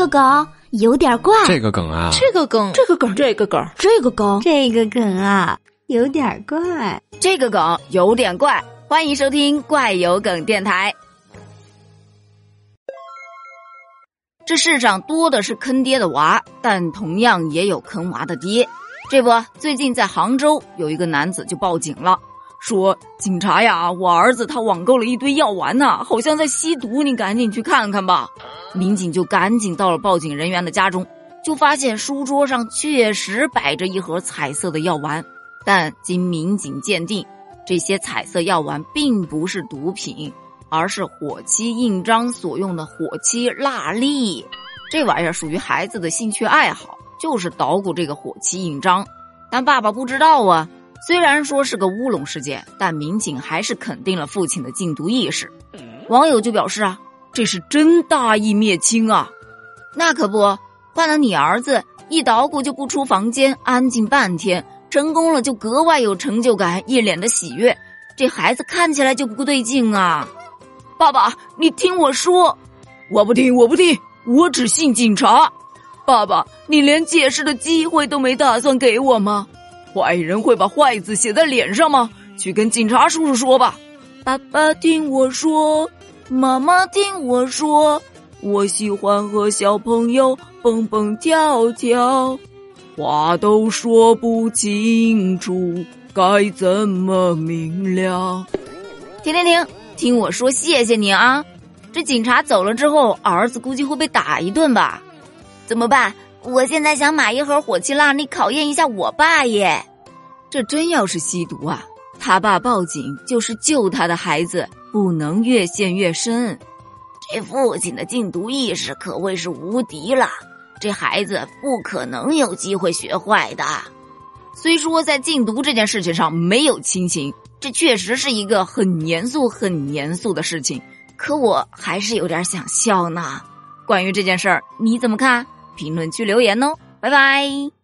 个梗有点怪，这个梗啊，这个梗，这个梗，这个梗，这个梗，这个梗啊，有点怪，这个梗有点怪。欢迎收听怪有梗电台。这世上多的是坑爹的娃，但同样也有坑娃的爹。这不，最近在杭州有一个男子就报警了，说：“警察呀，我儿子他网购了一堆药丸呢，好像在吸毒，你赶紧去看看吧。”民警就赶紧到了报警人员的家中，就发现书桌上确实摆着一盒彩色的药丸，但经民警鉴定，这些彩色药丸并不是毒品，而是火漆印章所用的火漆蜡粒。这玩意儿属于孩子的兴趣爱好，就是捣鼓这个火漆印章。但爸爸不知道啊。虽然说是个乌龙事件，但民警还是肯定了父亲的禁毒意识。网友就表示啊。这是真大义灭亲啊！那可不，换了你儿子一捣鼓就不出房间，安静半天，成功了就格外有成就感，一脸的喜悦。这孩子看起来就不对劲啊！爸爸，你听我说，我不听，我不听，我只信警察。爸爸，你连解释的机会都没打算给我吗？坏人会把坏字写在脸上吗？去跟警察叔叔说吧。爸爸，听我说。妈妈听我说，我喜欢和小朋友蹦蹦跳跳，话都说不清楚，该怎么明了？停停停，听我说，谢谢你啊！这警察走了之后，儿子估计会被打一顿吧？怎么办？我现在想买一盒火气蜡，你考验一下我爸耶！这真要是吸毒啊，他爸报警就是救他的孩子。不能越陷越深，这父亲的禁毒意识可谓是无敌了。这孩子不可能有机会学坏的。虽说在禁毒这件事情上没有亲情，这确实是一个很严肃、很严肃的事情。可我还是有点想笑呢。关于这件事儿，你怎么看？评论区留言哦，拜拜。